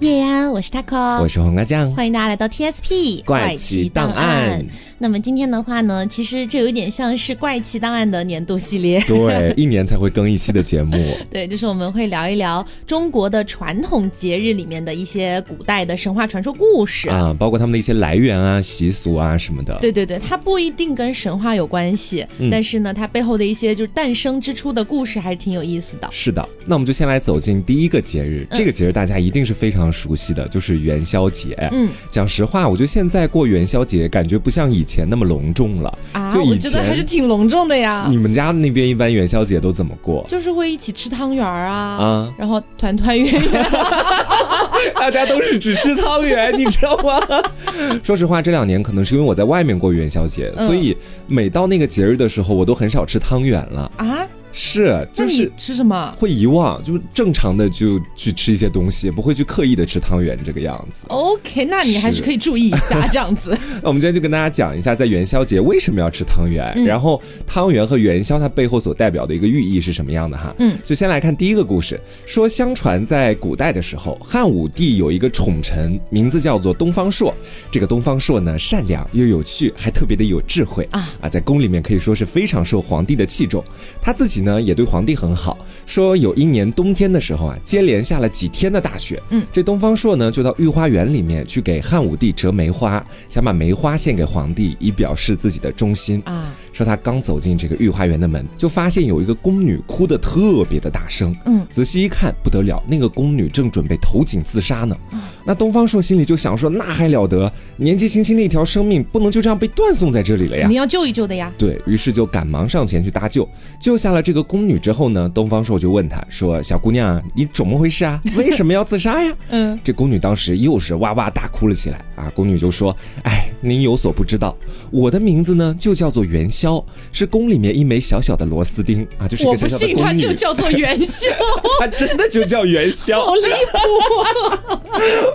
叶安，我是 taco，我是黄瓜酱，欢迎大家来到 TSP 怪奇档案。那么今天的话呢，其实这有点像是怪奇档案的年度系列，对，一年才会更一期的节目。对，就是我们会聊一聊中国的传统节日里面的一些古代的神话传说故事啊，包括他们的一些来源啊、习俗啊什么的。对对对，它不一定跟神话有关系，但是呢，它背后的一些就是诞生之初的故事还是挺有意思的。是的，那我们就先来走进第一个节日，这个节日大家一定是非常熟悉的，就是元宵节。嗯，讲实话，我觉得现在过元宵节感觉不像以前那么隆重。了啊！我觉得还是挺隆重的呀。你们家那边一般元宵节都怎么过？就是会一起吃汤圆啊，啊，然后团团圆圆。大家都是只吃汤圆，你知道吗？说实话，这两年可能是因为我在外面过元宵节，所以每到那个节日的时候，我都很少吃汤圆了啊。是，就是吃什么会遗忘，就是正常的就去吃一些东西，不会去刻意的吃汤圆这个样子。OK，那你还是可以注意一下这样子。那我们今天就跟大家讲一下，在元宵节为什么要吃汤圆，然后汤圆和元宵它背后所代表的一个寓意是什么样的哈。嗯，就先来看第一个故事，说相传在古代的时候，汉武帝有一个宠臣，名字叫做东方朔。这个东方朔呢，善良又有趣，还特别的有智慧啊啊，在宫里面可以说是非常受皇帝的器重。他自己呢。呢，也对皇帝很好。说有一年冬天的时候啊，接连下了几天的大雪。嗯，这东方朔呢，就到御花园里面去给汉武帝折梅花，想把梅花献给皇帝，以表示自己的忠心啊。说他刚走进这个御花园的门，就发现有一个宫女哭得特别的大声。嗯，仔细一看，不得了，那个宫女正准备投井自杀呢。那东方朔心里就想说，那还了得，年纪轻轻的一条生命，不能就这样被断送在这里了呀！你要救一救的呀。对于是就赶忙上前去搭救。救下了这个宫女之后呢，东方朔就问她说：“小姑娘，你怎么回事啊？为什么要自杀呀？”嗯，这宫女当时又是哇哇大哭了起来啊。宫女就说：“哎，您有所不知道，我的名字呢就叫做元宵，是宫里面一枚小小的螺丝钉啊，就是一个小小的。我不信，它就叫做元宵，它真的就叫元宵，好离谱！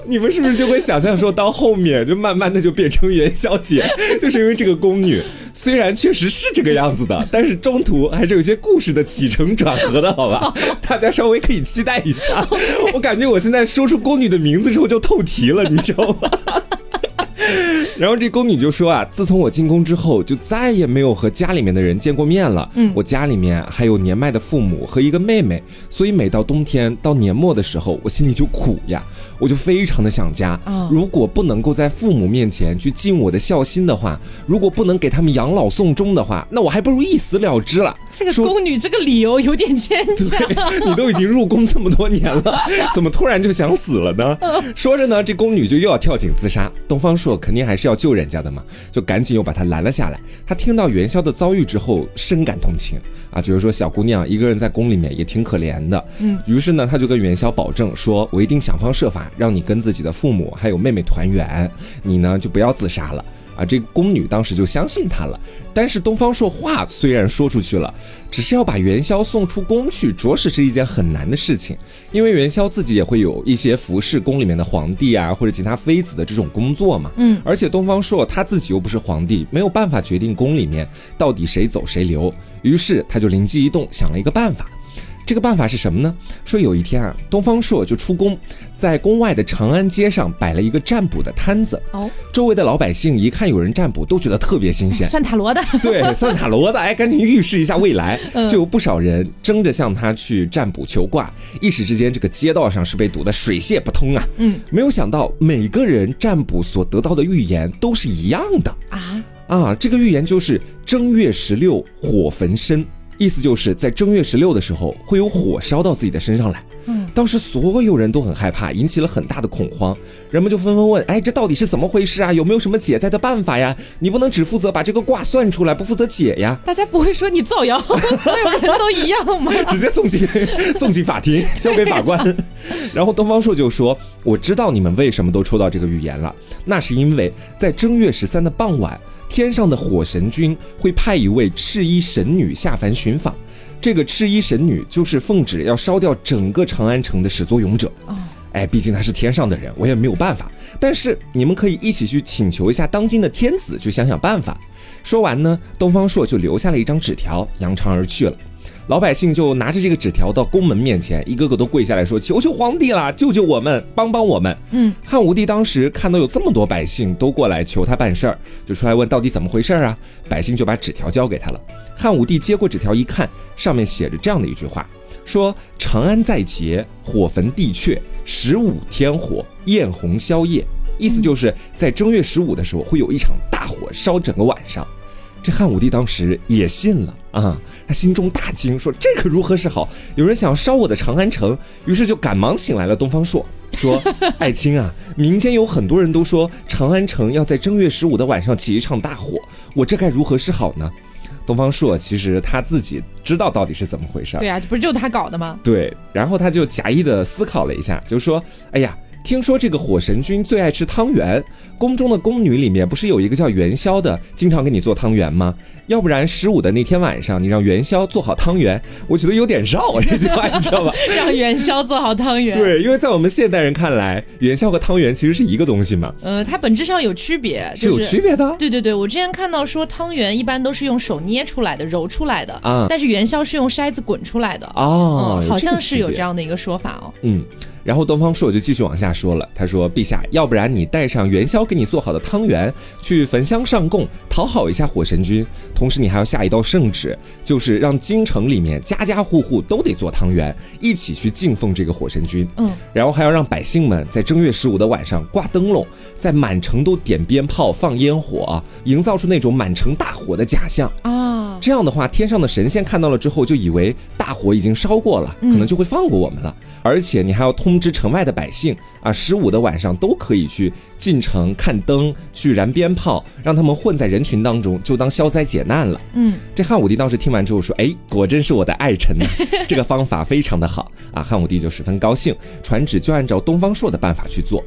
你们是不是就会想象说到后面就慢慢的就变成元宵节，就是因为这个宫女。”虽然确实是这个样子的，但是中途还是有些故事的起承转合的，好吧？大家稍微可以期待一下。我感觉我现在说出宫女的名字之后就透题了，你知道吗？然后这宫女就说啊，自从我进宫之后，就再也没有和家里面的人见过面了。嗯，我家里面还有年迈的父母和一个妹妹，所以每到冬天到年末的时候，我心里就苦呀。我就非常的想家，如果不能够在父母面前去尽我的孝心的话，如果不能给他们养老送终的话，那我还不如一死了之了。这个宫女这个理由有点牵 强。你都已经入宫这么多年了，怎么突然就想死了呢？说着呢，这宫女就又要跳井自杀。东方朔肯定还是要救人家的嘛，就赶紧又把他拦了下来。他听到元宵的遭遇之后，深感同情啊，就是说小姑娘一个人在宫里面也挺可怜的。嗯，于是呢，他就跟元宵保证说：“我一定想方设法。”让你跟自己的父母还有妹妹团圆，你呢就不要自杀了啊！这个宫女当时就相信他了。但是东方朔话虽然说出去了，只是要把元宵送出宫去，着实是一件很难的事情。因为元宵自己也会有一些服侍宫里面的皇帝啊，或者其他妃子的这种工作嘛。嗯，而且东方朔他自己又不是皇帝，没有办法决定宫里面到底谁走谁留。于是他就灵机一动，想了一个办法。这个办法是什么呢？说有一天啊，东方朔就出宫，在宫外的长安街上摆了一个占卜的摊子。哦，周围的老百姓一看有人占卜，都觉得特别新鲜。算塔罗的，对，算塔罗的，哎，赶紧预示一下未来。就有不少人争着向他去占卜求卦，一时之间，这个街道上是被堵得水泄不通啊。嗯，没有想到每个人占卜所得到的预言都是一样的啊啊！这个预言就是正月十六火焚身。意思就是在正月十六的时候会有火烧到自己的身上来。嗯，当时所有人都很害怕，引起了很大的恐慌。人们就纷纷问：“哎，这到底是怎么回事啊？有没有什么解灾的办法呀？你不能只负责把这个卦算出来，不负责解呀？” 大家不会说你造谣，所有人都一样吗？直接送进送进法庭，交给法官。然后东方朔就说：“我知道你们为什么都抽到这个预言了，那是因为在正月十三的傍晚。”天上的火神君会派一位赤衣神女下凡寻访，这个赤衣神女就是奉旨要烧掉整个长安城的始作俑者。哎，毕竟她是天上的人，我也没有办法。但是你们可以一起去请求一下当今的天子，去想想办法。说完呢，东方朔就留下了一张纸条，扬长而去了。老百姓就拿着这个纸条到宫门面前，一个个都跪下来说：“求求皇帝啦，救救我们，帮帮我们！”嗯，汉武帝当时看到有这么多百姓都过来求他办事儿，就出来问到底怎么回事儿啊？百姓就把纸条交给他了。汉武帝接过纸条一看，上面写着这样的一句话：说长安在劫，火焚帝阙，十五天火，焰红宵夜。意思就是在正月十五的时候会有一场大火烧整个晚上。这汉武帝当时也信了啊，他心中大惊，说这可如何是好？有人想要烧我的长安城，于是就赶忙请来了东方朔，说：“爱卿啊，民间有很多人都说长安城要在正月十五的晚上起一场大火，我这该如何是好呢？”东方朔其实他自己知道到底是怎么回事，对呀，不是就他搞的吗？对，然后他就假意的思考了一下，就说：“哎呀。”听说这个火神君最爱吃汤圆，宫中的宫女里面不是有一个叫元宵的，经常给你做汤圆吗？要不然十五的那天晚上，你让元宵做好汤圆，我觉得有点绕这句话，你知道吧？让元宵做好汤圆。对，因为在我们现代人看来，元宵和汤圆其实是一个东西嘛。呃，它本质上有区别，是有区别的。对对对，我之前看到说汤圆一般都是用手捏出来的、揉出来的啊，但是元宵是用筛子滚出来的哦，好像是有这样的一个说法哦。嗯。然后东方朔就继续往下说了，他说：“陛下，要不然你带上元宵给你做好的汤圆去焚香上供，讨好一下火神君。同时，你还要下一道圣旨，就是让京城里面家家户户都得做汤圆，一起去敬奉这个火神君。嗯，然后还要让百姓们在正月十五的晚上挂灯笼，在满城都点鞭炮、放烟火，营造出那种满城大火的假象啊。这样的话，天上的神仙看到了之后，就以为大火已经烧过了，可能就会放过我们了。”而且你还要通知城外的百姓啊，十五的晚上都可以去进城看灯，去燃鞭炮，让他们混在人群当中，就当消灾解难了。嗯，这汉武帝当时听完之后说：“哎，果真是我的爱臣呐，这个方法非常的好啊！”汉武帝就十分高兴，传旨就按照东方朔的办法去做。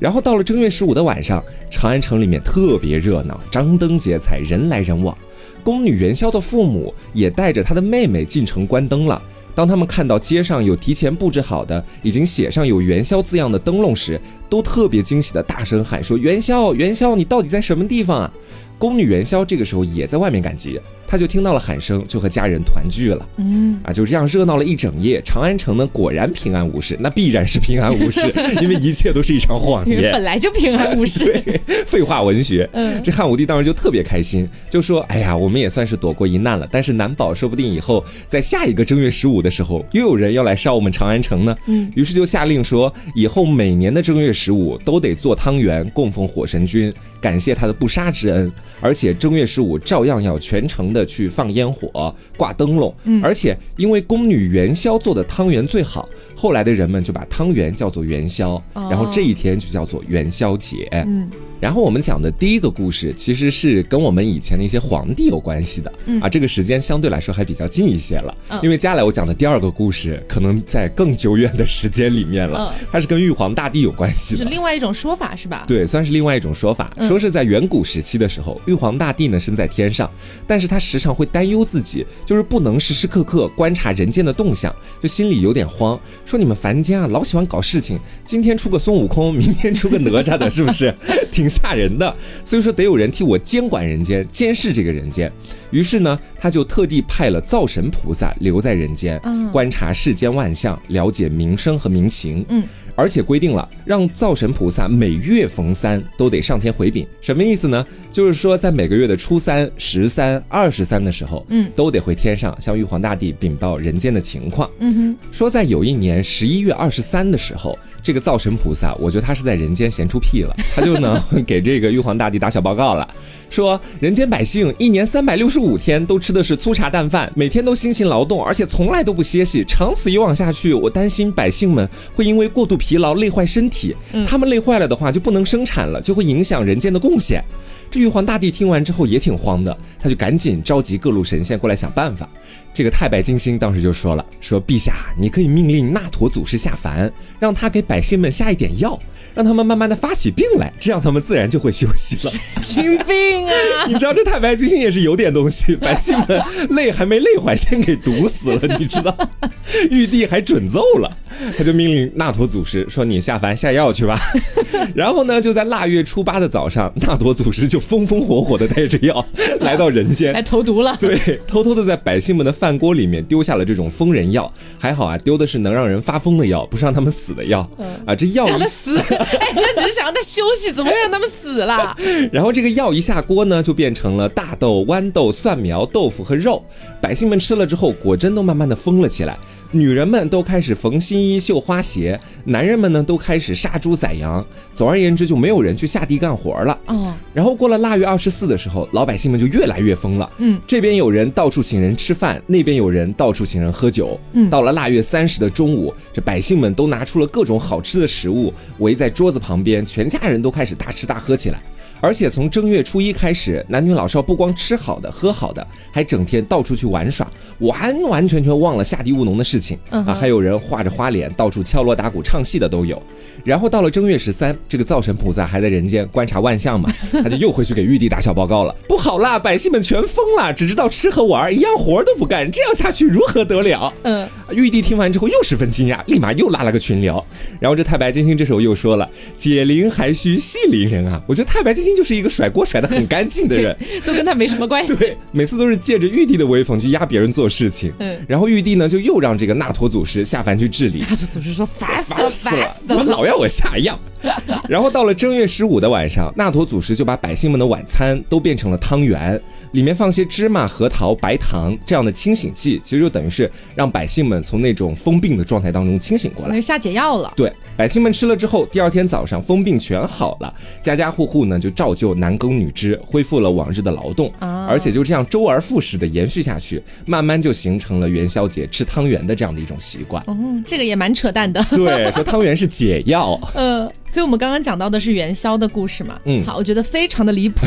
然后到了正月十五的晚上，长安城里面特别热闹，张灯结彩，人来人往。宫女元宵的父母也带着她的妹妹进城关灯了。当他们看到街上有提前布置好的、已经写上有元宵字样的灯笼时，都特别惊喜的大声喊说：“元宵，元宵，你到底在什么地方啊？”宫女元宵这个时候也在外面赶集。他就听到了喊声，就和家人团聚了。嗯啊，就这样热闹了一整夜。长安城呢，果然平安无事。那必然是平安无事，因为一切都是一场谎言。本来就平安无事。对，废话文学。嗯，这汉武帝当时就特别开心，就说：“哎呀，我们也算是躲过一难了。但是难保说不定以后在下一个正月十五的时候，又有人要来烧我们长安城呢。”嗯，于是就下令说，以后每年的正月十五都得做汤圆供奉火神君，感谢他的不杀之恩。而且正月十五照样要全城的。去放烟火、挂灯笼，而且因为宫女元宵做的汤圆最好，后来的人们就把汤圆叫做元宵，然后这一天就叫做元宵节。嗯。然后我们讲的第一个故事，其实是跟我们以前的一些皇帝有关系的，啊，这个时间相对来说还比较近一些了。因为接下来我讲的第二个故事，可能在更久远的时间里面了，它是跟玉皇大帝有关系的，是另外一种说法是吧？对，算是另外一种说法，说是在远古时期的时候，玉皇大帝呢身在天上，但是他时常会担忧自己，就是不能时时刻刻观察人间的动向，就心里有点慌，说你们凡间啊老喜欢搞事情，今天出个孙悟空，明天出个哪吒的，是不是？挺。吓人的，所以说得有人替我监管人间，监视这个人间。于是呢，他就特地派了灶神菩萨留在人间，观察世间万象，了解民生和民情。嗯。而且规定了，让灶神菩萨每月逢三都得上天回禀。什么意思呢？就是说，在每个月的初三、十三、二十三的时候，嗯，都得回天上向玉皇大帝禀报人间的情况。嗯哼，说在有一年十一月二十三的时候，这个灶神菩萨，我觉得他是在人间闲出屁了，他就能 给这个玉皇大帝打小报告了。说人间百姓一年三百六十五天都吃的是粗茶淡饭，每天都辛勤劳动，而且从来都不歇息。长此以往下去，我担心百姓们会因为过度疲劳累坏身体。他们累坏了的话，就不能生产了，就会影响人间的贡献。这玉皇大帝听完之后也挺慌的，他就赶紧召集各路神仙过来想办法。这个太白金星当时就说了：“说陛下，你可以命令那陀祖师下凡，让他给百姓们下一点药。”让他们慢慢的发起病来，这样他们自然就会休息了。神经病啊！你知道这太白金星也是有点东西，百姓们累还没累坏，先给毒死了。你知道，玉帝还准奏了，他就命令那陀祖师说：“你下凡下药去吧。”然后呢，就在腊月初八的早上，那陀祖师就就风风火火的带着药来到人间，来投毒了。对，偷偷的在百姓们的饭锅里面丢下了这种疯人药。还好啊，丢的是能让人发疯的药，不是让他们死的药。啊，这药让他死，哎，他只是想让他休息，怎么会让他们死了？然后这个药一下锅呢，就变成了大豆、豌豆、蒜苗、豆腐和肉。百姓们吃了之后，果真都慢慢的疯了起来。女人们都开始缝新衣、绣花鞋，男人们呢都开始杀猪宰羊。总而言之，就没有人去下地干活了。哦。然后过了腊月二十四的时候，老百姓们就越来越疯了。嗯。这边有人到处请人吃饭，那边有人到处请人喝酒。嗯。到了腊月三十的中午，这百姓们都拿出了各种好吃的食物，围在桌子旁边，全家人都开始大吃大喝起来。而且从正月初一开始，男女老少不光吃好的、喝好的，还整天到处去玩耍，完完全全忘了下地务农的事情啊！还有人画着花脸，到处敲锣打鼓、唱戏的都有。然后到了正月十三，这个灶神菩萨还在人间观察万象嘛，他就又回去给玉帝打小报告了。不好啦，百姓们全疯了，只知道吃和玩，一样活都不干，这样下去如何得了？嗯，玉帝听完之后又十分惊讶，立马又拉了个群聊。然后这太白金星这时候又说了：“解铃还须系铃人啊！”我觉得太白金星就是一个甩锅甩的很干净的人，都跟他没什么关系。对，每次都是借着玉帝的威风去压别人做事情。嗯，然后玉帝呢就又让这个那陀祖师下凡去治理。那陀祖师说：“烦死了，烦死了，怎么老要我下药？” 然后到了正月十五的晚上，那陀祖师就把百姓们的晚餐都变成了汤圆，里面放些芝麻、核桃、白糖这样的清醒剂，其实就等于是让百姓们从那种疯病的状态当中清醒过来，那是下解药了。对，百姓们吃了之后，第二天早上疯病全好了，家家户户呢就照旧男耕女织，恢复了往日的劳动，而且就这样周而复始的延续下去，慢慢就形成了元宵节吃汤圆的这样的一种习惯。嗯，这个也蛮扯淡的。对，说汤圆是解药。嗯。所以，我们刚刚讲到的是元宵的故事嘛？嗯，好，我觉得非常的离谱。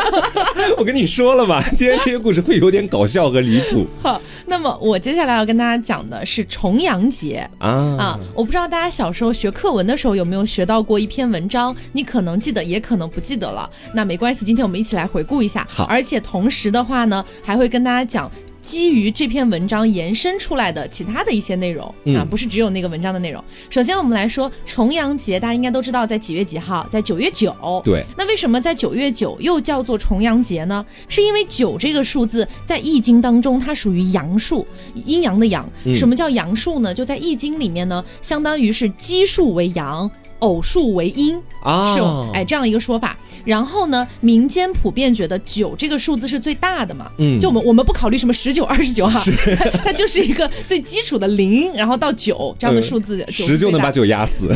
我跟你说了嘛，今天这些故事会有点搞笑和离谱。好，那么我接下来要跟大家讲的是重阳节啊啊！我不知道大家小时候学课文的时候有没有学到过一篇文章，你可能记得，也可能不记得了。那没关系，今天我们一起来回顾一下。好，而且同时的话呢，还会跟大家讲。基于这篇文章延伸出来的其他的一些内容啊，不是只有那个文章的内容。首先，我们来说重阳节，大家应该都知道在几月几号，在九月九。对，那为什么在九月九又叫做重阳节呢？是因为九这个数字在易经当中它属于阳数，阴阳的阳。什么叫阳数呢？就在易经里面呢，相当于是奇数为阳。偶数为阴啊，是哎这样一个说法。然后呢，民间普遍觉得九这个数字是最大的嘛，嗯，就我们我们不考虑什么十九、二十九哈，它就是一个最基础的零，然后到九这样的数字，十就能把九压死，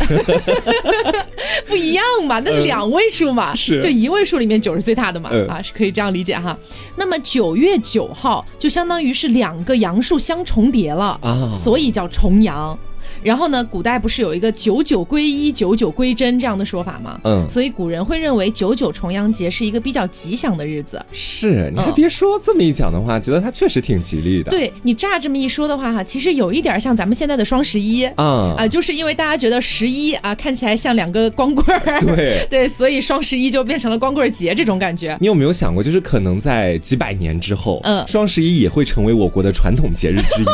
不一样嘛，那是两位数嘛，是。就一位数里面九是最大的嘛，啊，是可以这样理解哈。那么九月九号就相当于是两个阳数相重叠了啊，所以叫重阳。然后呢，古代不是有一个九九归一、九九归真这样的说法吗？嗯，所以古人会认为九九重阳节是一个比较吉祥的日子。是，你还别说，这么一讲的话，觉得它确实挺吉利的。对你乍这么一说的话，哈，其实有一点像咱们现在的双十一啊啊，就是因为大家觉得十一啊看起来像两个光棍儿，对 对，所以双十一就变成了光棍节这种感觉。你有没有想过，就是可能在几百年之后，嗯，双十一也会成为我国的传统节日之一，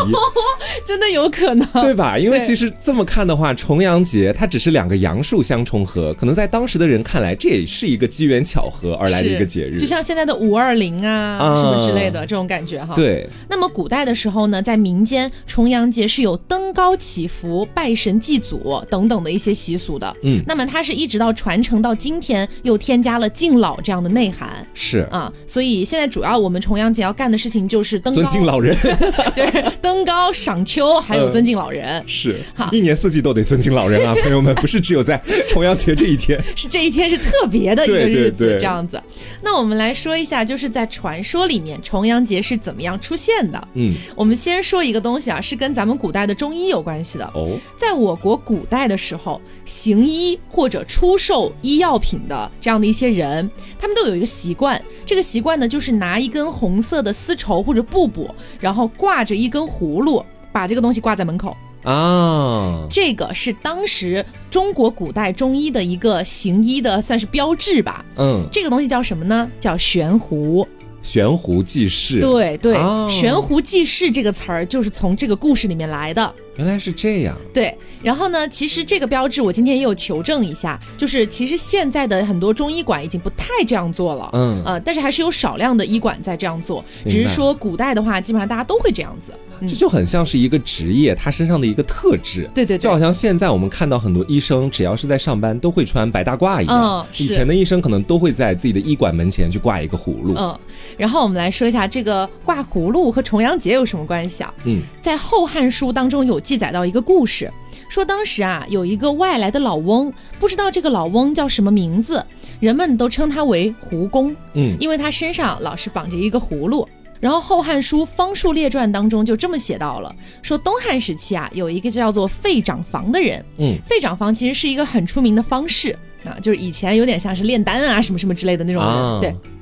真的有可能，对吧？因为其实这么看的话，重阳节它只是两个阳数相重合，可能在当时的人看来，这也是一个机缘巧合而来的一个节日，就像现在的五二零啊什么之类的这种感觉哈。对。那么古代的时候呢，在民间重阳节是有登高祈福、拜神祭祖等等的一些习俗的。嗯。那么它是一直到传承到今天，又添加了敬老这样的内涵。是啊，所以现在主要我们重阳节要干的事情就是登尊敬老人，就是登高赏秋，还有尊敬老人。是。好。一年四季都得尊敬老人啊，朋友们，不是只有在重阳节这一天，是这一天是特别的一个日子，这样子。那我们来说一下，就是在传说里面，重阳节是怎么样出现的？嗯，我们先说一个东西啊，是跟咱们古代的中医有关系的。哦，在我国古代的时候，行医或者出售医药品的这样的一些人，他们都有一个习惯，这个习惯呢，就是拿一根红色的丝绸或者布布，然后挂着一根葫芦，把这个东西挂在门口。啊，这个是当时中国古代中医的一个行医的算是标志吧。嗯，这个东西叫什么呢？叫悬壶。悬壶济世。对对，悬壶济世这个词儿就是从这个故事里面来的。原来是这样。对，然后呢，其实这个标志我今天也有求证一下，就是其实现在的很多中医馆已经不太这样做了。嗯，呃，但是还是有少量的医馆在这样做，只是说古代的话，基本上大家都会这样子。这就很像是一个职业，他身上的一个特质。对对，就好像现在我们看到很多医生，只要是在上班，都会穿白大褂一样。嗯，以前的医生可能都会在自己的医馆门前去挂一个葫芦。嗯，然后我们来说一下这个挂葫芦和重阳节有什么关系啊？嗯，在《后汉书》当中有记载到一个故事，说当时啊有一个外来的老翁，不知道这个老翁叫什么名字，人们都称他为胡公。嗯，因为他身上老是绑着一个葫芦。然后《后汉书·方术列传》当中就这么写到了，说东汉时期啊，有一个叫做费长房的人。嗯，费长房其实是一个很出名的方士啊，就是以前有点像是炼丹啊什么什么之类的那种人。对。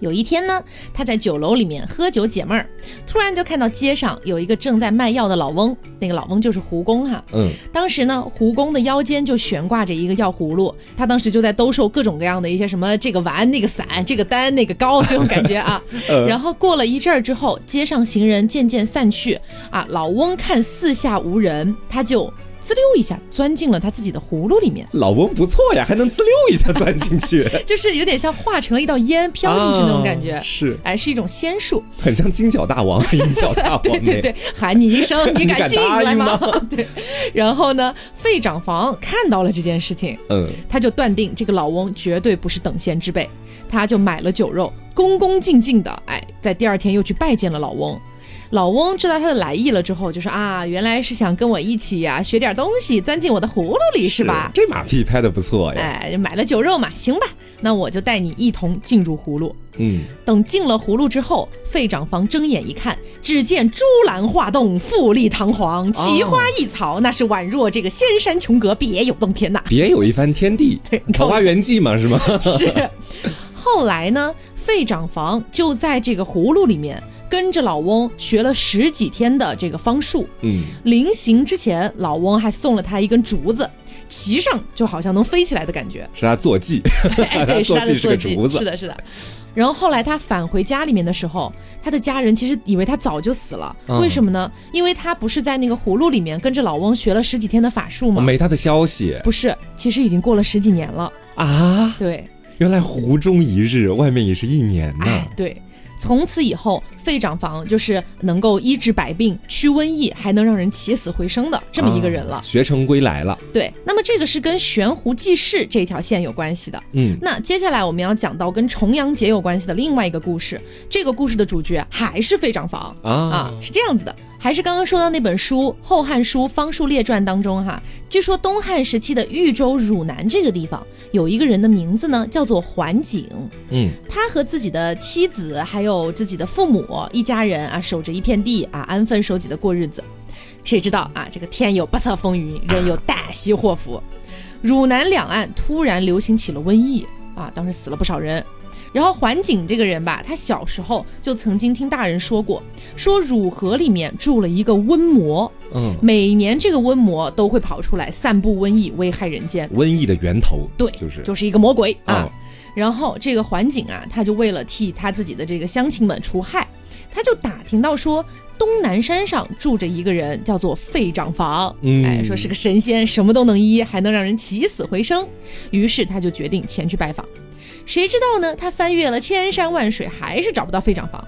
有一天呢，他在酒楼里面喝酒解闷儿，突然就看到街上有一个正在卖药的老翁，那个老翁就是胡公哈。嗯，当时呢，胡公的腰间就悬挂着一个药葫芦，他当时就在兜售各种各样的一些什么这个丸、那个散、这个丹、那个膏这种感觉啊。然后过了一阵儿之后，街上行人渐渐散去，啊，老翁看四下无人，他就。滋溜一下钻进了他自己的葫芦里面，老翁不错呀，还能滋溜一下钻进去，就是有点像化成了一道烟飘进去那种感觉，是，哎，是一种仙术，很像金角大王、银角大王，对对对，喊你一声，你 敢进来吗？对，然后呢，费长房看到了这件事情，嗯，他就断定这个老翁绝对不是等闲之辈，他就买了酒肉，恭恭敬敬的，哎，在第二天又去拜见了老翁。老翁知道他的来意了之后，就说啊，原来是想跟我一起呀，学点东西，钻进我的葫芦里是吧？这马屁拍的不错呀！哎，买了酒肉嘛，行吧，那我就带你一同进入葫芦。嗯，等进了葫芦之后，费长房睁眼一看，只见珠兰画栋，富丽堂皇，奇花异草，那是宛若这个仙山琼阁，别有洞天呐！别有一番天地。对，桃花源记嘛，是吗？是。后来呢，费长房就在这个葫芦里面。跟着老翁学了十几天的这个方术，嗯，临行之前，老翁还送了他一根竹子，骑上就好像能飞起来的感觉，是他坐骑，对，是他的坐骑，是的，是的。然后后来他返回家里面的时候，他的家人其实以为他早就死了，为什么呢？因为他不是在那个葫芦里面跟着老翁学了十几天的法术吗？没他的消息，不是，其实已经过了十几年了啊。对，原来湖中一日，外面也是一年呢。对。从此以后，费长房就是能够医治百病、驱瘟疫，还能让人起死回生的这么一个人了。学成归来了。对，那么这个是跟悬壶济世这条线有关系的。嗯，那接下来我们要讲到跟重阳节有关系的另外一个故事。这个故事的主角还是费长房啊啊，是这样子的。还是刚刚说到那本书《后汉书·方术列传》当中哈，据说东汉时期的豫州汝南这个地方有一个人的名字呢，叫做桓景。嗯，他和自己的妻子还有自己的父母一家人啊，守着一片地啊，安分守己的过日子。谁知道啊，这个天有不测风云，人有旦夕祸福，汝南两岸突然流行起了瘟疫啊，当时死了不少人。然后桓景这个人吧，他小时候就曾经听大人说过，说汝河里面住了一个瘟魔，嗯，每年这个瘟魔都会跑出来散布瘟疫，危害人间。瘟疫的源头，对，就是就是一个魔鬼啊。然后这个桓景啊，他就为了替他自己的这个乡亲们除害，他就打听到说东南山上住着一个人，叫做费长房，哎，说是个神仙，什么都能医，还能让人起死回生。于是他就决定前去拜访。谁知道呢？他翻越了千山万水，还是找不到费长房。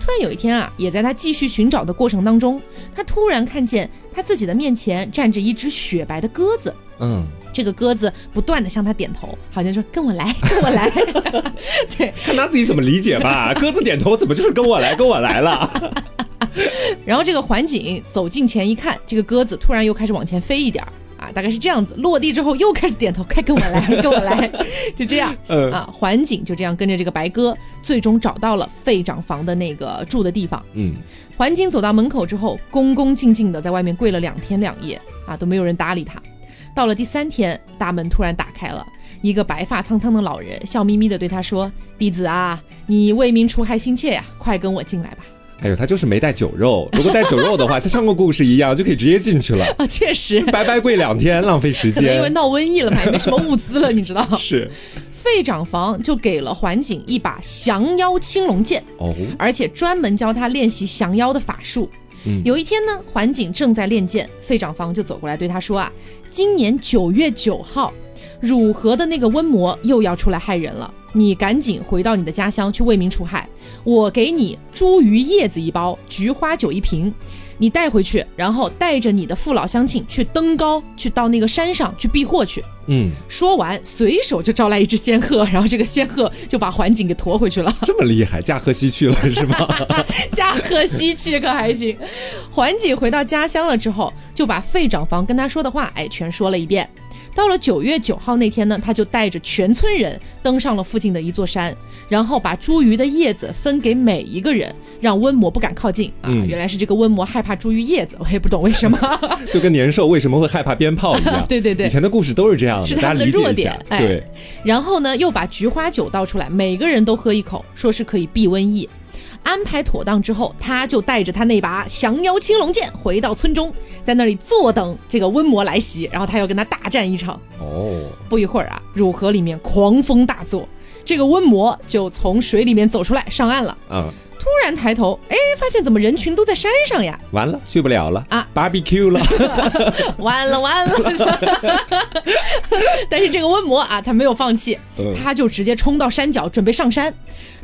突然有一天啊，也在他继续寻找的过程当中，他突然看见他自己的面前站着一只雪白的鸽子。嗯，这个鸽子不断的向他点头，好像说跟我来，跟我来。对，看他自己怎么理解吧。鸽子点头，怎么就是跟我来，跟我来了？然后这个环景走近前一看，这个鸽子突然又开始往前飞一点儿。啊，大概是这样子，落地之后又开始点头，快跟我来，跟我来，就这样。嗯啊，环景就这样跟着这个白鸽，最终找到了费长房的那个住的地方。嗯，环景走到门口之后，恭恭敬敬的在外面跪了两天两夜，啊，都没有人搭理他。到了第三天，大门突然打开了，一个白发苍苍的老人笑眯眯的对他说：“弟子啊，你为民除害心切呀，快跟我进来吧。”哎呦，他就是没带酒肉。如果带酒肉的话，像上个故事一样，就可以直接进去了 啊！确实，白白跪两天，浪费时间。因为闹瘟疫了嘛，也没什么物资了，你知道 是。费长房就给了桓景一把降妖青龙剑哦，而且专门教他练习降妖的法术。嗯有一天呢，桓景正在练剑，费长房就走过来对他说啊：“今年九月九号，汝河的那个瘟魔又要出来害人了，你赶紧回到你的家乡去为民除害。我给你茱萸叶子一包，菊花酒一瓶。”你带回去，然后带着你的父老乡亲去登高，去到那个山上去避祸去。嗯，说完，随手就招来一只仙鹤，然后这个仙鹤就把环景给驮回去了。这么厉害，驾鹤西去了是吗？驾鹤西去可还行。环景回到家乡了之后，就把费长房跟他说的话，哎，全说了一遍。到了九月九号那天呢，他就带着全村人登上了附近的一座山，然后把茱萸的叶子分给每一个人，让瘟魔不敢靠近啊。原来是这个瘟魔害怕茱萸叶子，我也不懂为什么。就跟年兽为什么会害怕鞭炮一样。对对对，以前的故事都是这样的，大家理解一下。对。然后呢，又把菊花酒倒出来，每个人都喝一口，说是可以避瘟疫。安排妥当之后，他就带着他那把降妖青龙剑回到村中，在那里坐等这个瘟魔来袭，然后他要跟他大战一场。哦，不一会儿啊，汝河里面狂风大作，这个瘟魔就从水里面走出来上岸了。嗯，突然抬头，哎，发现怎么人群都在山上呀？完了，去不了了啊，barbecue 了，完了完了。但是这个瘟魔啊，他没有放弃，他就直接冲到山脚，准备上山。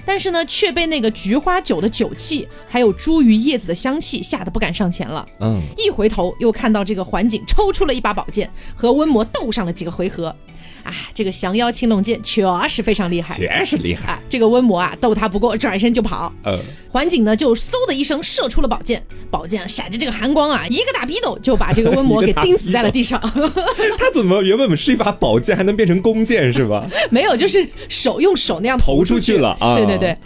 但是呢，却被那个菊花酒的酒气，还有茱萸叶子的香气吓得不敢上前了。嗯，一回头又看到这个环境抽出了一把宝剑，和温魔斗上了几个回合。啊，这个降妖青龙剑确实非常厉害，确实厉害。这个温魔啊，斗他不过，转身就跑。呃，环景呢就嗖的一声射出了宝剑，宝剑闪着这个寒光啊，一个大逼斗就把这个温魔给钉死在了地上。他怎么原本是一把宝剑，还能变成弓箭是吧？没有，就是手用手那样投出去了啊！对对对，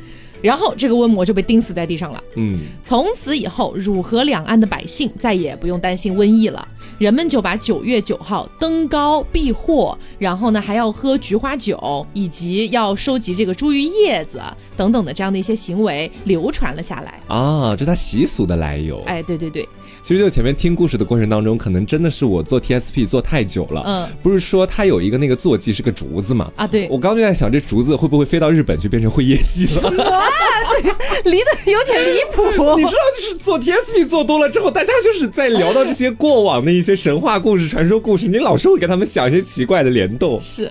然后这个瘟魔就被钉死在地上了。嗯，从此以后，汝河两岸的百姓再也不用担心瘟疫了。人们就把九月九号登高避祸，然后呢还要喝菊花酒，以及要收集这个茱萸叶子等等的这样的一些行为流传了下来啊，这它习俗的来由。哎，对对对。其实就前面听故事的过程当中，可能真的是我做 TSP 做太久了。嗯，不是说它有一个那个坐骑是个竹子嘛？啊，对。我刚就在想，这竹子会不会飞到日本就变成会叶季了？离得有点离谱。你知道，就是做 TSP 做多了之后，大家就是在聊到这些过往的一些神话故事、传说故事，你老是会给他们想一些奇怪的联动。是。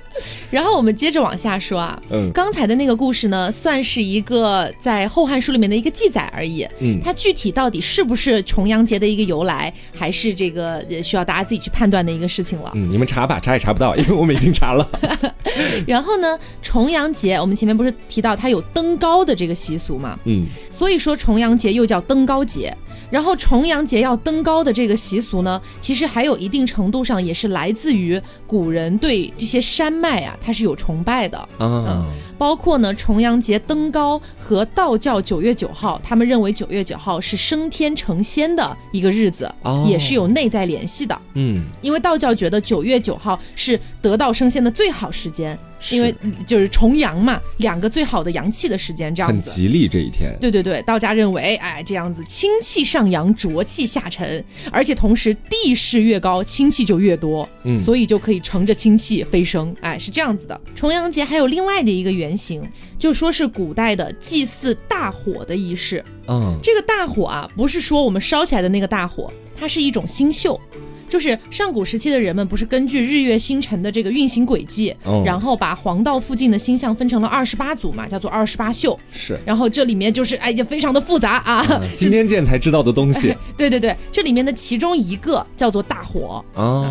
然后我们接着往下说啊。嗯。刚才的那个故事呢，算是一个在《后汉书》里面的一个记载而已。嗯。它具体到底是不是重阳节的一个由来，还是这个需要大家自己去判断的一个事情了。嗯，你们查吧，查也查不到，因为我们已经查了。然后呢，重阳节我们前面不是提到它有登高的这个习俗嘛？嗯，所以说重阳节又叫登高节。然后重阳节要登高的这个习俗呢，其实还有一定程度上也是来自于古人对这些山脉啊，它是有崇拜的啊。包括呢，重阳节登高和道教九月九号，他们认为九月九号是升天成仙的一个日子，也是有内在联系的。嗯，因为道教觉得九月九号是得道升仙的最好时间。因为就是重阳嘛，两个最好的阳气的时间，这样子很吉利这一天。对对对，道家认为，哎，这样子清气上扬，浊气下沉，而且同时地势越高，清气就越多，嗯，所以就可以乘着清气飞升，哎，是这样子的。重阳节还有另外的一个原型，就说是古代的祭祀大火的仪式。嗯，这个大火啊，不是说我们烧起来的那个大火，它是一种星宿。就是上古时期的人们，不是根据日月星辰的这个运行轨迹，然后把黄道附近的星象分成了二十八组嘛，叫做二十八宿。是，然后这里面就是哎也，非常的复杂啊。今天见才知道的东西。对对对，这里面的其中一个叫做大火，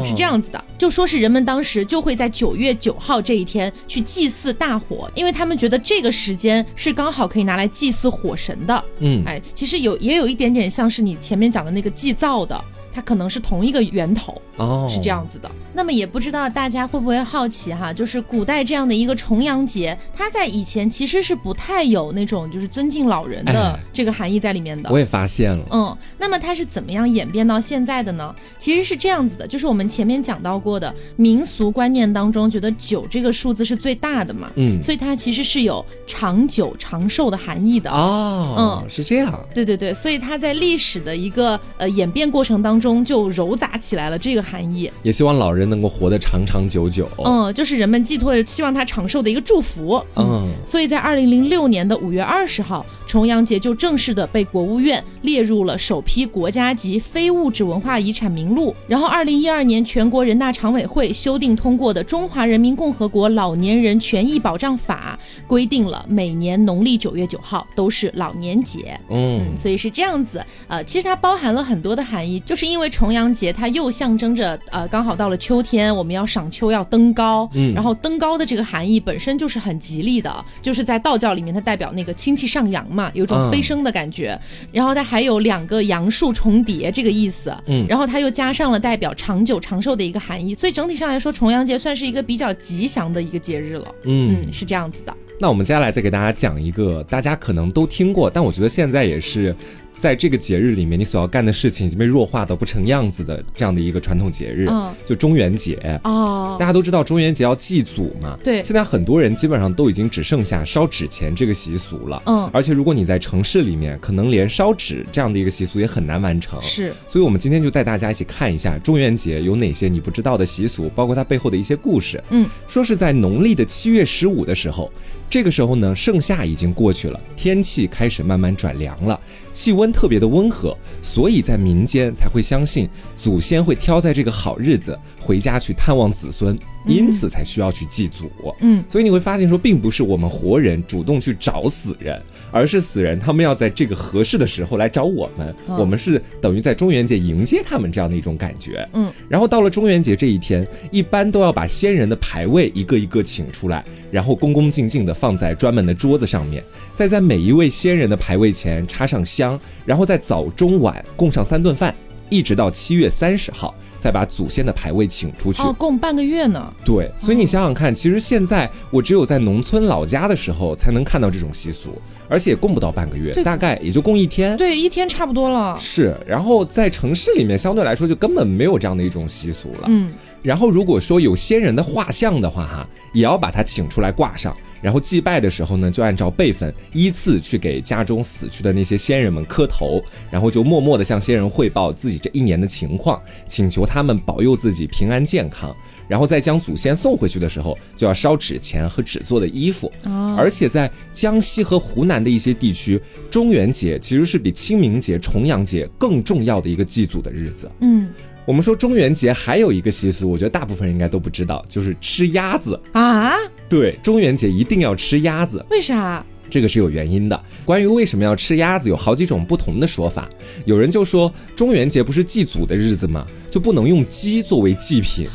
是这样子的，就说是人们当时就会在九月九号这一天去祭祀大火，因为他们觉得这个时间是刚好可以拿来祭祀火神的。嗯，哎，其实有也有一点点像是你前面讲的那个祭灶的。它可能是同一个源头。哦，是这样子的。那么也不知道大家会不会好奇哈，就是古代这样的一个重阳节，它在以前其实是不太有那种就是尊敬老人的这个含义在里面的。我也发现了。嗯，那么它是怎么样演变到现在的呢？其实是这样子的，就是我们前面讲到过的民俗观念当中，觉得九这个数字是最大的嘛，嗯，所以它其实是有长久长寿的含义的哦。嗯，是这样。对对对，所以它在历史的一个呃演变过程当中。中就糅杂起来了这个含义，也希望老人能够活得长长久久。嗯，就是人们寄托希望他长寿的一个祝福。嗯，所以在二零零六年的五月二十号，重阳节就正式的被国务院列入了首批国家级非物质文化遗产名录。然后，二零一二年全国人大常委会修订通过的《中华人民共和国老年人权益保障法》规定了每年农历九月九号都是老年节。嗯，所以是这样子。呃，其实它包含了很多的含义，就是因为重阳节它又象征着呃刚好到了秋天，我们要赏秋要登高。嗯，然后登高的这个含义本身就是很吉利的，就是在道教里面它代表那个清气上扬嘛，有种飞升的感觉。然后它还有两个杨树重叠这个意思。嗯，然后它又加上了代表长久长寿的一个含义，所以整体上来说，重阳节算是一个比较吉祥的一个节日了。嗯，是这样子的。那我们接下来再给大家讲一个大家可能都听过，但我觉得现在也是。在这个节日里面，你所要干的事情已经被弱化到不成样子的这样的一个传统节日，就中元节哦。大家都知道中元节要祭祖嘛，对。现在很多人基本上都已经只剩下烧纸钱这个习俗了，嗯。而且如果你在城市里面，可能连烧纸这样的一个习俗也很难完成，是。所以我们今天就带大家一起看一下中元节有哪些你不知道的习俗，包括它背后的一些故事。嗯，说是在农历的七月十五的时候。这个时候呢，盛夏已经过去了，天气开始慢慢转凉了，气温特别的温和，所以在民间才会相信祖先会挑在这个好日子回家去探望子孙。因此才需要去祭祖，嗯，所以你会发现说，并不是我们活人主动去找死人，而是死人他们要在这个合适的时候来找我们，我们是等于在中元节迎接他们这样的一种感觉，嗯，然后到了中元节这一天，一般都要把先人的牌位一个一个请出来，然后恭恭敬敬的放在专门的桌子上面，再在每一位先人的牌位前插上香，然后在早中晚供上三顿饭，一直到七月三十号。再把祖先的牌位请出去哦，供半个月呢。对，所以你想想看，其实现在我只有在农村老家的时候才能看到这种习俗，而且也供不到半个月，大概也就供一天。对，一天差不多了。是，然后在城市里面相对来说就根本没有这样的一种习俗了。嗯，然后如果说有先人的画像的话，哈，也要把它请出来挂上。然后祭拜的时候呢，就按照辈分依次去给家中死去的那些先人们磕头，然后就默默地向先人汇报自己这一年的情况，请求他们保佑自己平安健康。然后再将祖先送回去的时候，就要烧纸钱和纸做的衣服。而且在江西和湖南的一些地区，中元节其实是比清明节、重阳节更重要的一个祭祖的日子。嗯。我们说中元节还有一个习俗，我觉得大部分人应该都不知道，就是吃鸭子啊。对，中元节一定要吃鸭子，为啥？这个是有原因的。关于为什么要吃鸭子，有好几种不同的说法。有人就说，中元节不是祭祖的日子吗？就不能用鸡作为祭品，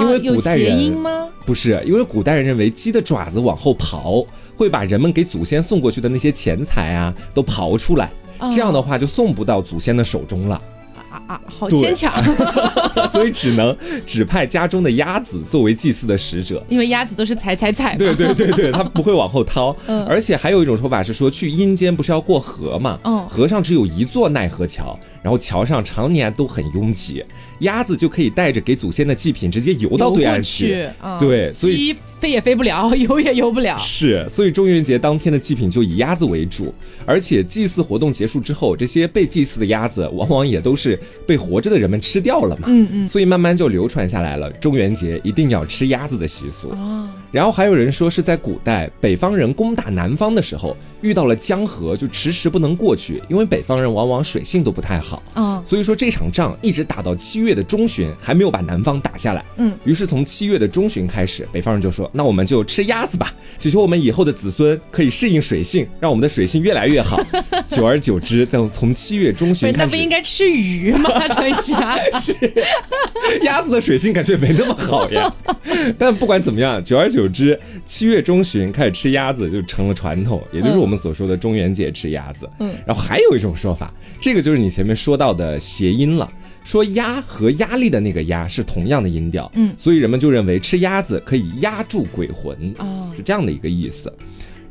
因为古代人吗？不是，因为古代人认为鸡的爪子往后刨，会把人们给祖先送过去的那些钱财啊都刨出来，这样的话就送不到祖先的手中了。啊，好牵强，所以只能指派家中的鸭子作为祭祀的使者，因为鸭子都是踩踩踩，对对对对，它不会往后掏。嗯，而且还有一种说法是说，去阴间不是要过河嘛？嗯，河上只有一座奈何桥，然后桥上常年都很拥挤。鸭子就可以带着给祖先的祭品直接游到对岸去，对，所以飞也飞不了，游也游不了。是，所以中元节当天的祭品就以鸭子为主，而且祭祀活动结束之后，这些被祭祀的鸭子往往也都是被活着的人们吃掉了嘛。嗯嗯，所以慢慢就流传下来了，中元节一定要吃鸭子的习俗。哦，然后还有人说是在古代北方人攻打南方的时候，遇到了江河就迟迟不能过去，因为北方人往往水性都不太好。啊，所以说这场仗一直打到七月。月的中旬还没有把南方打下来，嗯，于是从七月的中旬开始，北方人就说：“那我们就吃鸭子吧，祈求我们以后的子孙可以适应水性，让我们的水性越来越好。”久而久之，在从七月中旬开始，那不应该吃鱼吗？等一下，是鸭子的水性感觉没那么好呀。但不管怎么样，久而久之，七月中旬开始吃鸭子就成了传统，也就是我们所说的中元节吃鸭子。嗯，然后还有一种说法，这个就是你前面说到的谐音了。说压和压力的那个压是同样的音调，嗯，所以人们就认为吃鸭子可以压住鬼魂，哦，是这样的一个意思。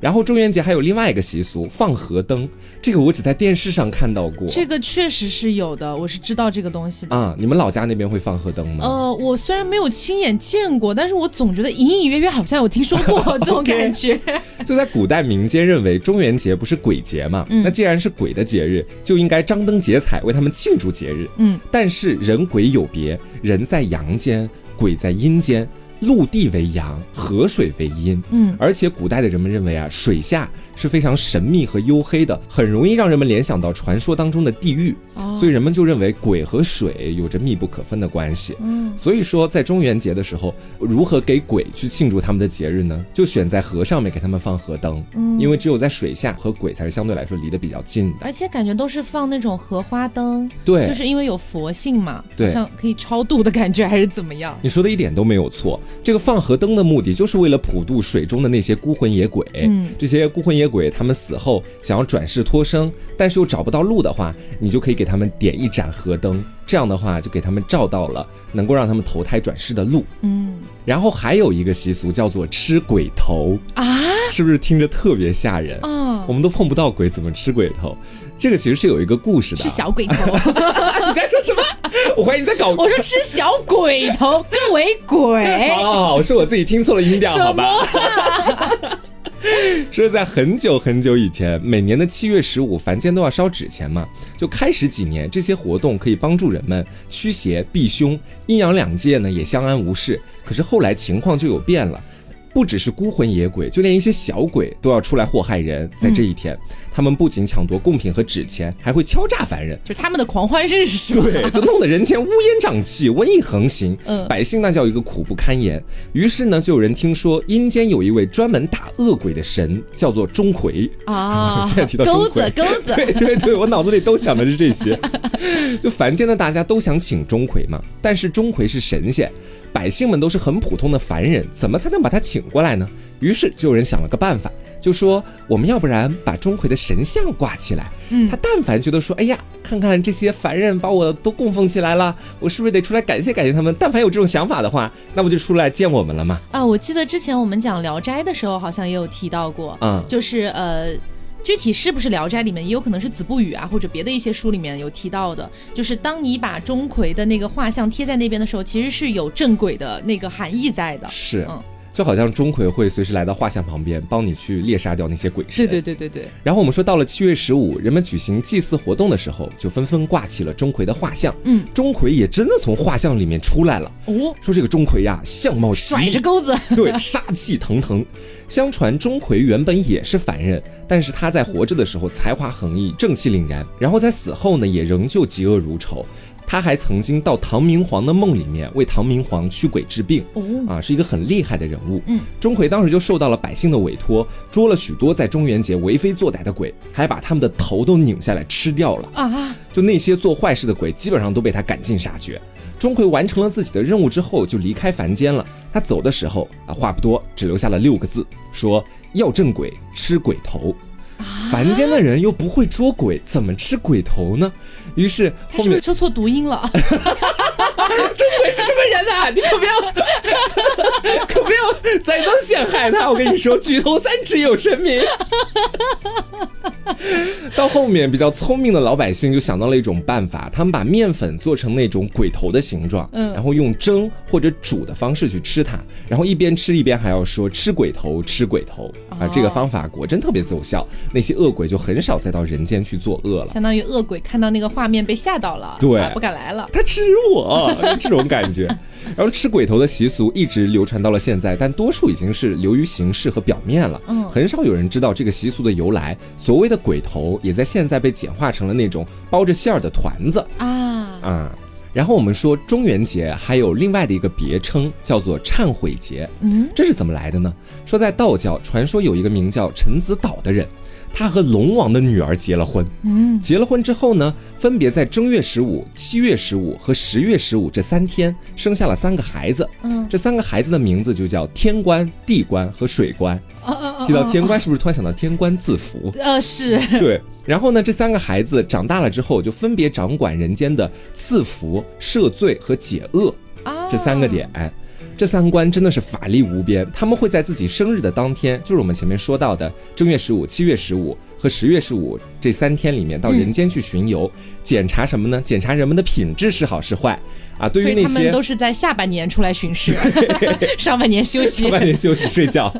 然后中元节还有另外一个习俗，放河灯。这个我只在电视上看到过。这个确实是有的，我是知道这个东西的。啊，你们老家那边会放河灯吗？呃，我虽然没有亲眼见过，但是我总觉得隐隐约约好像有听说过 这种感觉。就在古代民间认为中元节不是鬼节嘛？那既然是鬼的节日，就应该张灯结彩为他们庆祝节日。嗯，但是人鬼有别，人在阳间，鬼在阴间。陆地为阳，河水为阴。嗯，而且古代的人们认为啊，水下是非常神秘和黝黑的，很容易让人们联想到传说当中的地狱。哦，所以人们就认为鬼和水有着密不可分的关系。嗯，所以说在中元节的时候，如何给鬼去庆祝他们的节日呢？就选在河上面给他们放河灯。嗯，因为只有在水下和鬼才是相对来说离得比较近的。而且感觉都是放那种荷花灯。对，就是因为有佛性嘛，对，像可以超度的感觉还是怎么样？你说的一点都没有错。这个放河灯的目的就是为了普渡水中的那些孤魂野鬼。嗯，这些孤魂野鬼他们死后想要转世脱生，但是又找不到路的话，你就可以给他们点一盏河灯，这样的话就给他们照到了能够让他们投胎转世的路。嗯，然后还有一个习俗叫做吃鬼头啊，是不是听着特别吓人啊？我们都碰不到鬼，怎么吃鬼头？这个其实是有一个故事的，吃小鬼头。你在说什么？我怀疑你在搞。我说吃小鬼头更为鬼。好好好，是我自己听错了音调，好吧？说在很久很久以前，每年的七月十五，凡间都要烧纸钱嘛。就开始几年，这些活动可以帮助人们驱邪避凶，阴阳两界呢也相安无事。可是后来情况就有变了。不只是孤魂野鬼，就连一些小鬼都要出来祸害人。在这一天，他们不仅抢夺贡品和纸钱，还会敲诈凡人，就他们的狂欢日，是吧？对，就弄得人间乌烟瘴气，瘟疫横行，嗯，百姓那叫一个苦不堪言。于是呢，就有人听说阴间有一位专门打恶鬼的神，叫做钟馗啊。现在提到钩子，钩子，对对对，我脑子里都想的是这些。就凡间的大家都想请钟馗嘛，但是钟馗是神仙。百姓们都是很普通的凡人，怎么才能把他请过来呢？于是就有人想了个办法，就说我们要不然把钟馗的神像挂起来，嗯，他但凡觉得说，哎呀，看看这些凡人把我都供奉起来了，我是不是得出来感谢感谢他们？但凡有这种想法的话，那不就出来见我们了吗？啊，我记得之前我们讲《聊斋》的时候，好像也有提到过，嗯，就是呃。具体是不是《聊斋》里面，也有可能是《子不语》啊，或者别的一些书里面有提到的，就是当你把钟馗的那个画像贴在那边的时候，其实是有正轨的那个含义在的。是，嗯。就好像钟馗会随时来到画像旁边，帮你去猎杀掉那些鬼神。对对对对对。然后我们说到了七月十五，人们举行祭祀活动的时候，就纷纷挂起了钟馗的画像。嗯，钟馗也真的从画像里面出来了。哦，说这个钟馗呀，相貌甩着钩子，对，杀气腾腾。相传钟馗原本也是凡人，但是他在活着的时候才华横溢，正气凛然。然后在死后呢，也仍旧嫉恶如仇。他还曾经到唐明皇的梦里面为唐明皇驱鬼治病，啊，是一个很厉害的人物。嗯，钟馗当时就受到了百姓的委托，捉了许多在中元节为非作歹的鬼，还把他们的头都拧下来吃掉了。啊，就那些做坏事的鬼，基本上都被他赶尽杀绝。钟馗完成了自己的任务之后，就离开凡间了。他走的时候啊，话不多，只留下了六个字，说要镇鬼吃鬼头。凡间的人又不会捉鬼，怎么吃鬼头呢？于是他是不是说错读音了？捉鬼是什么人啊？你可不要，可不要栽赃陷害他！我跟你说，举头三尺有神明。到后面，比较聪明的老百姓就想到了一种办法，他们把面粉做成那种鬼头的形状，嗯，然后用蒸或者煮的方式去吃它，然后一边吃一边还要说吃鬼头，吃鬼头啊！这个方法果真特别奏效，那些恶鬼就很少再到人间去作恶了。相当于恶鬼看到那个画面被吓到了，对，不敢来了。他吃我，这种感觉。然后吃鬼头的习俗一直流传到了现在，但多数已经是流于形式和表面了。嗯，很少有人知道这个习俗的由来。所谓的鬼头，也在现在被简化成了那种包着馅儿的团子啊啊。然后我们说中元节还有另外的一个别称，叫做忏悔节。嗯，这是怎么来的呢？说在道教传说有一个名叫陈子岛的人。他和龙王的女儿结了婚，嗯，结了婚之后呢，分别在正月十五、七月十五和十月十五这三天生下了三个孩子，嗯，这三个孩子的名字就叫天官、地官和水官。提到天官，是不是突然想到天官赐福？呃，是对。然后呢，这三个孩子长大了之后，就分别掌管人间的赐福、赦罪和解厄这三个点。这三官真的是法力无边，他们会在自己生日的当天，就是我们前面说到的正月十五、七月十五和十月十五这三天里面，到人间去巡游，检查什么呢？检查人们的品质是好是坏。啊。对于那些都是在下半年出来巡视，上半年休息，上半年休息睡觉。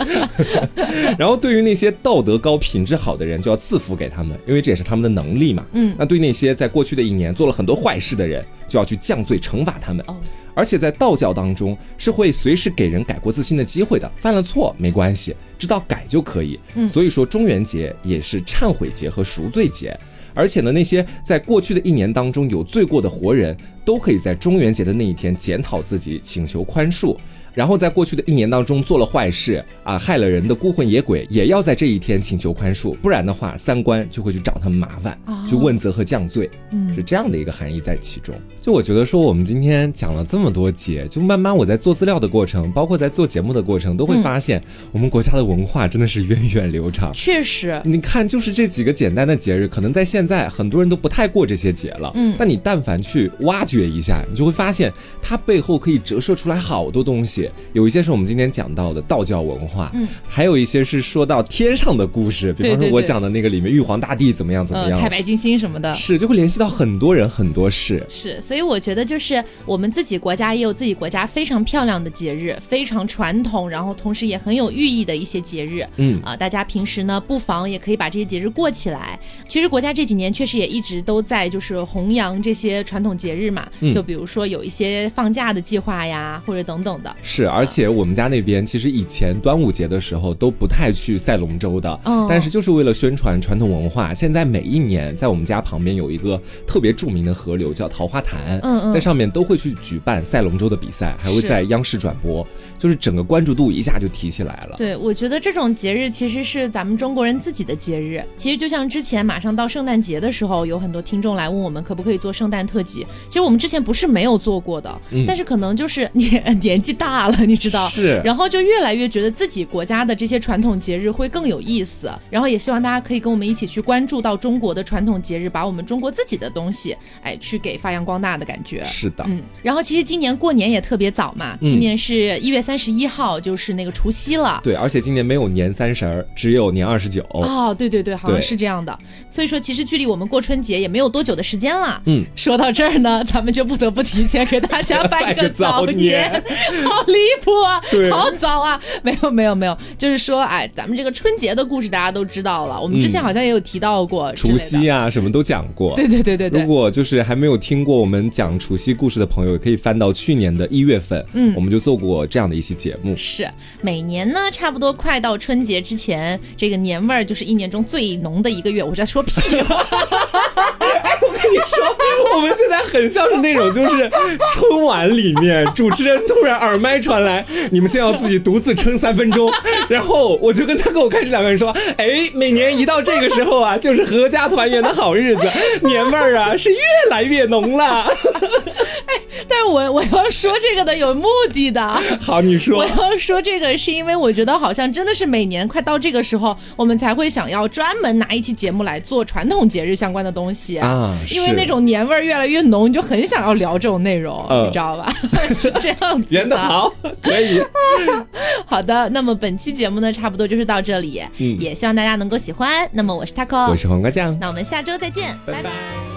然后对于那些道德高、品质好的人，就要赐福给他们，因为这也是他们的能力嘛。嗯，那对那些在过去的一年做了很多坏事的人，就要去降罪惩罚他们。哦。而且在道教当中是会随时给人改过自新的机会的，犯了错没关系，知道改就可以。嗯，所以说中元节也是忏悔节和赎罪节。而且呢，那些在过去的一年当中有罪过的活人，都可以在中元节的那一天检讨自己，请求宽恕。然后在过去的一年当中做了坏事啊，害了人的孤魂野鬼，也要在这一天请求宽恕，不然的话，三观就会去找他们麻烦，就问责和降罪，嗯，是这样的一个含义在其中。就我觉得说，我们今天讲了这么多节，就慢慢我在做资料的过程，包括在做节目的过程，都会发现我们国家的文化真的是源远流长。确实，你看，就是这几个简单的节日，可能在现在很多人都不太过这些节了，嗯，但你但凡去挖掘一下，你就会发现它背后可以折射出来好多东西。有一些是我们今天讲到的道教文化，嗯，还有一些是说到天上的故事，比方说我讲的那个里面玉皇大帝怎么样怎么样，太白金星什么的，是就会联系到很多人很多事，是，所以我觉得就是我们自己国家也有自己国家非常漂亮的节日，非常传统，然后同时也很有寓意的一些节日，嗯。啊，大家平时呢不妨也可以把这些节日过起来。其实国家这几年确实也一直都在就是弘扬这些传统节日嘛，就比如说有一些放假的计划呀，或者等等的，是而。且我们家那边其实以前端午节的时候都不太去赛龙舟的，嗯，但是就是为了宣传传统文化，现在每一年在我们家旁边有一个特别著名的河流叫桃花潭，嗯嗯，在上面都会去举办赛龙舟的比赛，还会在央视转播，就是整个关注度一下就提起来了。对，我觉得这种节日其实是咱们中国人自己的节日。其实就像之前马上到圣诞节的时候，有很多听众来问我们可不可以做圣诞特辑，其实我们之前不是没有做过的，嗯但是可能就是你 年纪大了，你。知道是，然后就越来越觉得自己国家的这些传统节日会更有意思，然后也希望大家可以跟我们一起去关注到中国的传统节日，把我们中国自己的东西，哎，去给发扬光大的感觉。是的，嗯，然后其实今年过年也特别早嘛，今年是一月三十一号，就是那个除夕了。对，而且今年没有年三十儿，只有年二十九。哦，对对对，好像是这样的。所以说，其实距离我们过春节也没有多久的时间了。嗯，说到这儿呢，咱们就不得不提前给大家拜个 早年，好 离。谱啊，好早啊！没有，没有，没有，就是说，哎，咱们这个春节的故事大家都知道了。我们之前好像也有提到过，除夕啊，什么都讲过。对对对对对。如果就是还没有听过我们讲除夕故事的朋友，可以翻到去年的一月份，嗯，我们就做过这样的一期节目。是，每年呢，差不多快到春节之前，这个年味儿就是一年中最浓的一个月。我在说屁话。跟你说，我们现在很像是那种，就是春晚里面主持人突然耳麦传来，你们先要自己独自撑三分钟，然后我就跟他跟我开始两个人说，哎，每年一到这个时候啊，就是合家团圆的好日子，年味儿啊是越来越浓了。但是我我要说这个的有目的的。好，你说。我要说这个是因为我觉得好像真的是每年快到这个时候，我们才会想要专门拿一期节目来做传统节日相关的东西啊。因为那种年味儿越来越浓，你就很想要聊这种内容，你知道吧？是这样子。演的好，可以。好的，那么本期节目呢，差不多就是到这里，嗯，也希望大家能够喜欢。那么我是 taco，我是黄瓜酱，那我们下周再见，拜拜。